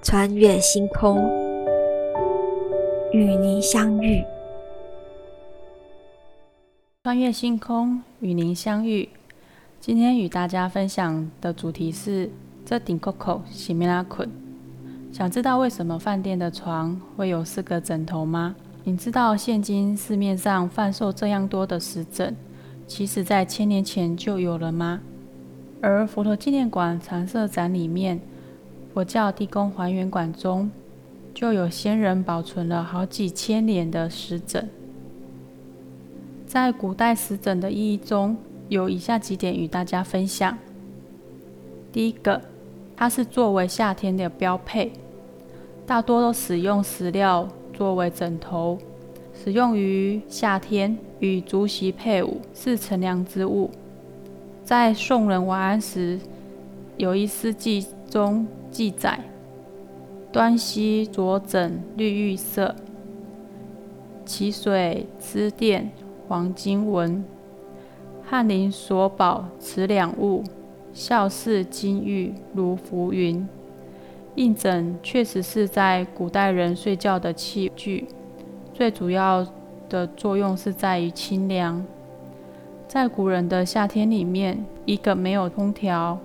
穿越星空，与您相遇。穿越星空，与您相遇。今天与大家分享的主题是：这顶 Coco 洗面拉捆。想知道为什么饭店的床会有四个枕头吗？你知道现今市面上贩售这样多的石枕，其实在千年前就有了吗？而佛陀纪念馆常设展里面。佛教地宫还原馆中，就有先人保存了好几千年的石枕。在古代石枕的意义中，有以下几点与大家分享。第一个，它是作为夏天的标配，大多都使用石料作为枕头，使用于夏天，与竹席配伍，是乘凉之物。在宋人王安石，有一诗记中。记载：端溪左枕绿玉色，其水之殿黄金纹。翰林所宝此两物，笑似金玉如浮云。印枕确实是在古代人睡觉的器具，最主要的作用是在于清凉。在古人的夏天里面，一个没有空调，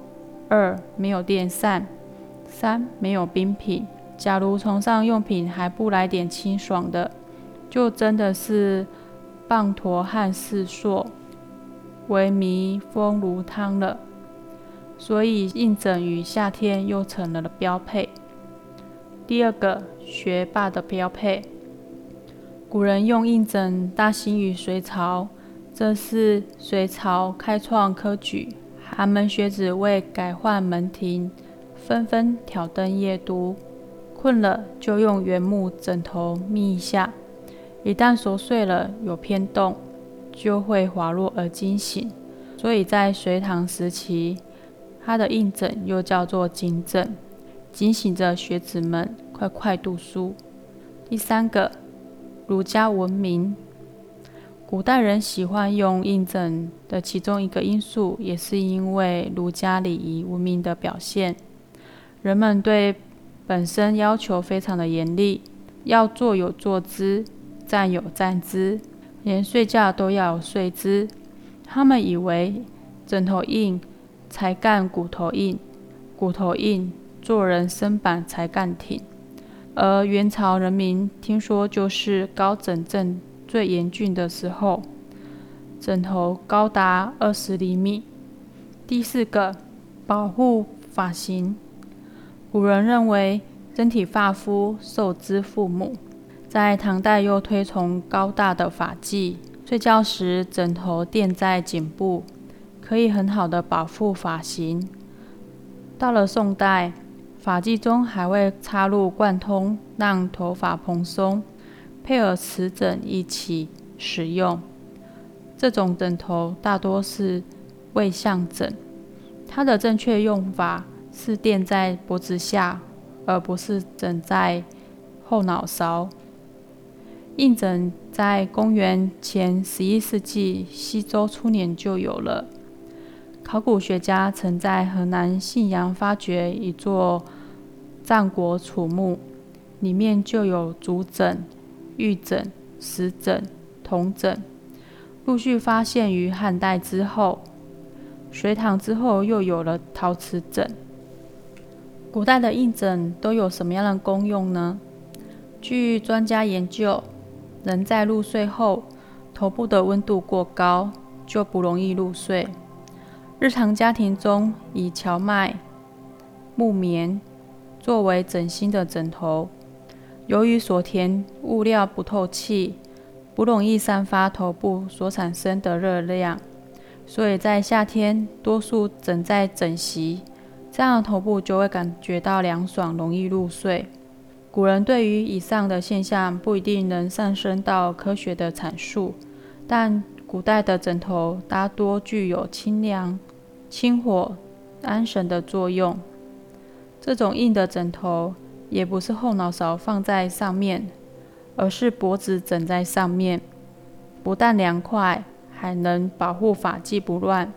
二没有电扇。三没有冰品，假如床上用品还不来点清爽的，就真的是棒陀汉四硕，为迷风如汤了。所以硬枕于夏天又成了了标配。第二个学霸的标配，古人用硬枕大兴于隋朝，这是隋朝开创科举，寒门学子为改换门庭。纷纷挑灯夜读，困了就用原木枕头眯一下，一旦熟睡了有偏动，就会滑落而惊醒。所以在隋唐时期，它的印枕又叫做警枕，警醒着学子们快快读书。第三个，儒家文明，古代人喜欢用印枕的其中一个因素，也是因为儒家礼仪文明的表现。人们对本身要求非常的严厉，要坐有坐姿，站有站姿，连睡觉都要有睡姿。他们以为枕头硬，才干骨头硬；骨头硬，做人身板才干挺。而元朝人民听说就是高枕症最严峻的时候，枕头高达二十厘米。第四个，保护发型。古人认为，身体发肤受之父母。在唐代又推崇高大的发髻，睡觉时枕头垫在颈部，可以很好的保护发型。到了宋代，发髻中还会插入贯通，让头发蓬松，配合瓷枕一起使用。这种枕头大多是位向枕，它的正确用法。是垫在脖子下，而不是枕在后脑勺。硬枕在公元前十一世纪西周初年就有了。考古学家曾在河南信阳发掘一座战国楚墓，里面就有竹枕、玉枕、石枕、铜枕。陆续发现于汉代之后，隋唐之后又有了陶瓷枕。古代的硬枕都有什么样的功用呢？据专家研究，人在入睡后，头部的温度过高，就不容易入睡。日常家庭中，以荞麦、木棉作为枕芯的枕头，由于所填物料不透气，不容易散发头部所产生的热量，所以在夏天，多数枕在枕席。这样的头部就会感觉到凉爽，容易入睡。古人对于以上的现象不一定能上升到科学的阐述，但古代的枕头大多具有清凉、清火、安神的作用。这种硬的枕头也不是后脑勺放在上面，而是脖子枕在上面，不但凉快，还能保护发髻不乱。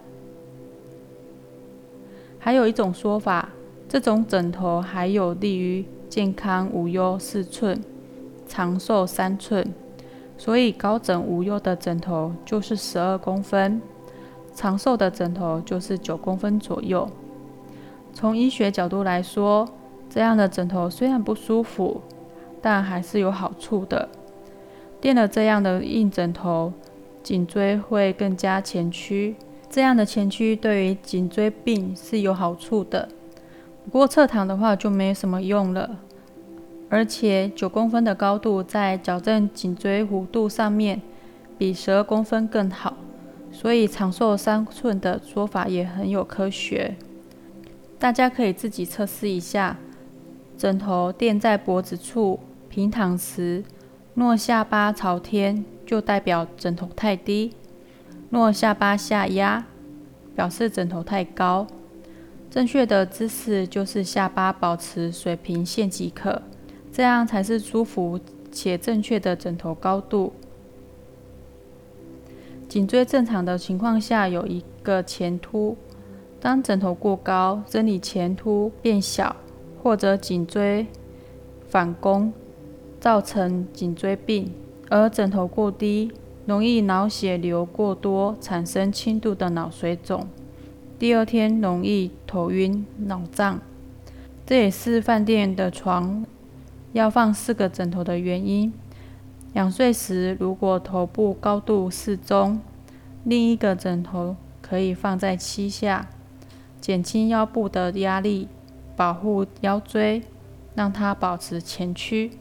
还有一种说法，这种枕头还有利于健康无忧四寸，长寿三寸。所以高枕无忧的枕头就是十二公分，长寿的枕头就是九公分左右。从医学角度来说，这样的枕头虽然不舒服，但还是有好处的。垫了这样的硬枕头，颈椎会更加前屈，这样的前屈对于颈椎病是有好处的。不过侧躺的话就没什么用了。而且九公分的高度在矫正颈椎弧度上面比十二公分更好，所以长寿三寸的说法也很有科学。大家可以自己测试一下，枕头垫在脖子处平躺时，若下巴朝天就代表枕头太低；若下巴下压，表示枕头太高。正确的姿势就是下巴保持水平线即可。这样才是舒服且正确的枕头高度。颈椎正常的情况下有一个前凸，当枕头过高，生理前凸变小，或者颈椎反弓，造成颈椎病；而枕头过低，容易脑血流过多，产生轻度的脑水肿，第二天容易头晕脑胀。这也是饭店的床。要放四个枕头的原因：两岁时，如果头部高度适中，另一个枕头可以放在膝下，减轻腰部的压力，保护腰椎，让它保持前屈。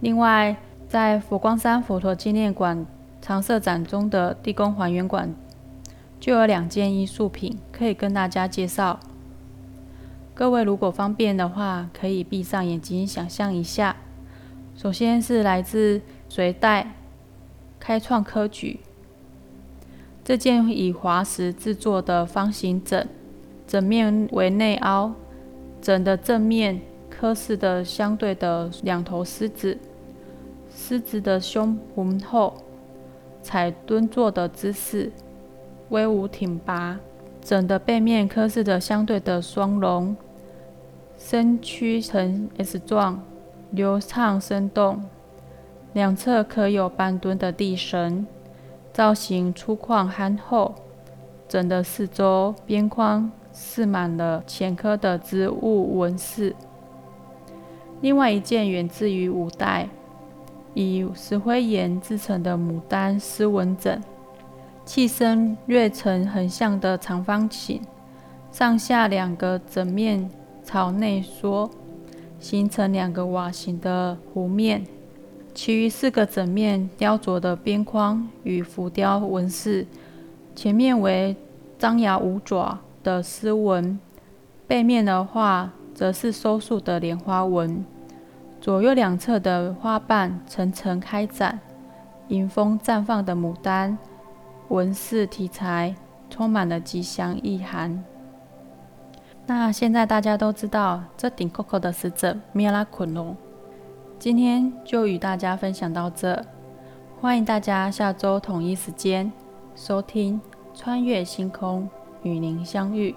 另外，在佛光山佛陀纪念馆常设展中的地宫还原馆，就有两件艺术品可以跟大家介绍。各位如果方便的话，可以闭上眼睛想象一下。首先是来自隋代开创科举这件以滑石制作的方形枕，枕面为内凹，枕的正面刻饰的相对的两头狮子，狮子的胸浑厚，踩蹲坐的姿势，威武挺拔。枕的背面刻饰的相对的双龙。身躯呈 S 状，流畅生动，两侧可有半蹲的地绳，造型粗犷憨厚。枕的四周边框饰满了浅刻的植物纹饰。另外一件源自于五代，以石灰岩制成的牡丹丝纹枕，器身略呈横向的长方形，上下两个枕面。朝内缩，形成两个瓦形的弧面。其余四个整面雕琢的边框与浮雕纹饰，前面为张牙舞爪的丝纹，背面的话则是收束的莲花纹。左右两侧的花瓣层层开展，迎风绽放的牡丹纹饰题材，充满了吉祥意涵。那现在大家都知道这顶 Coco 的使者米拉昆龙，今天就与大家分享到这，欢迎大家下周同一时间收听《穿越星空与您相遇》。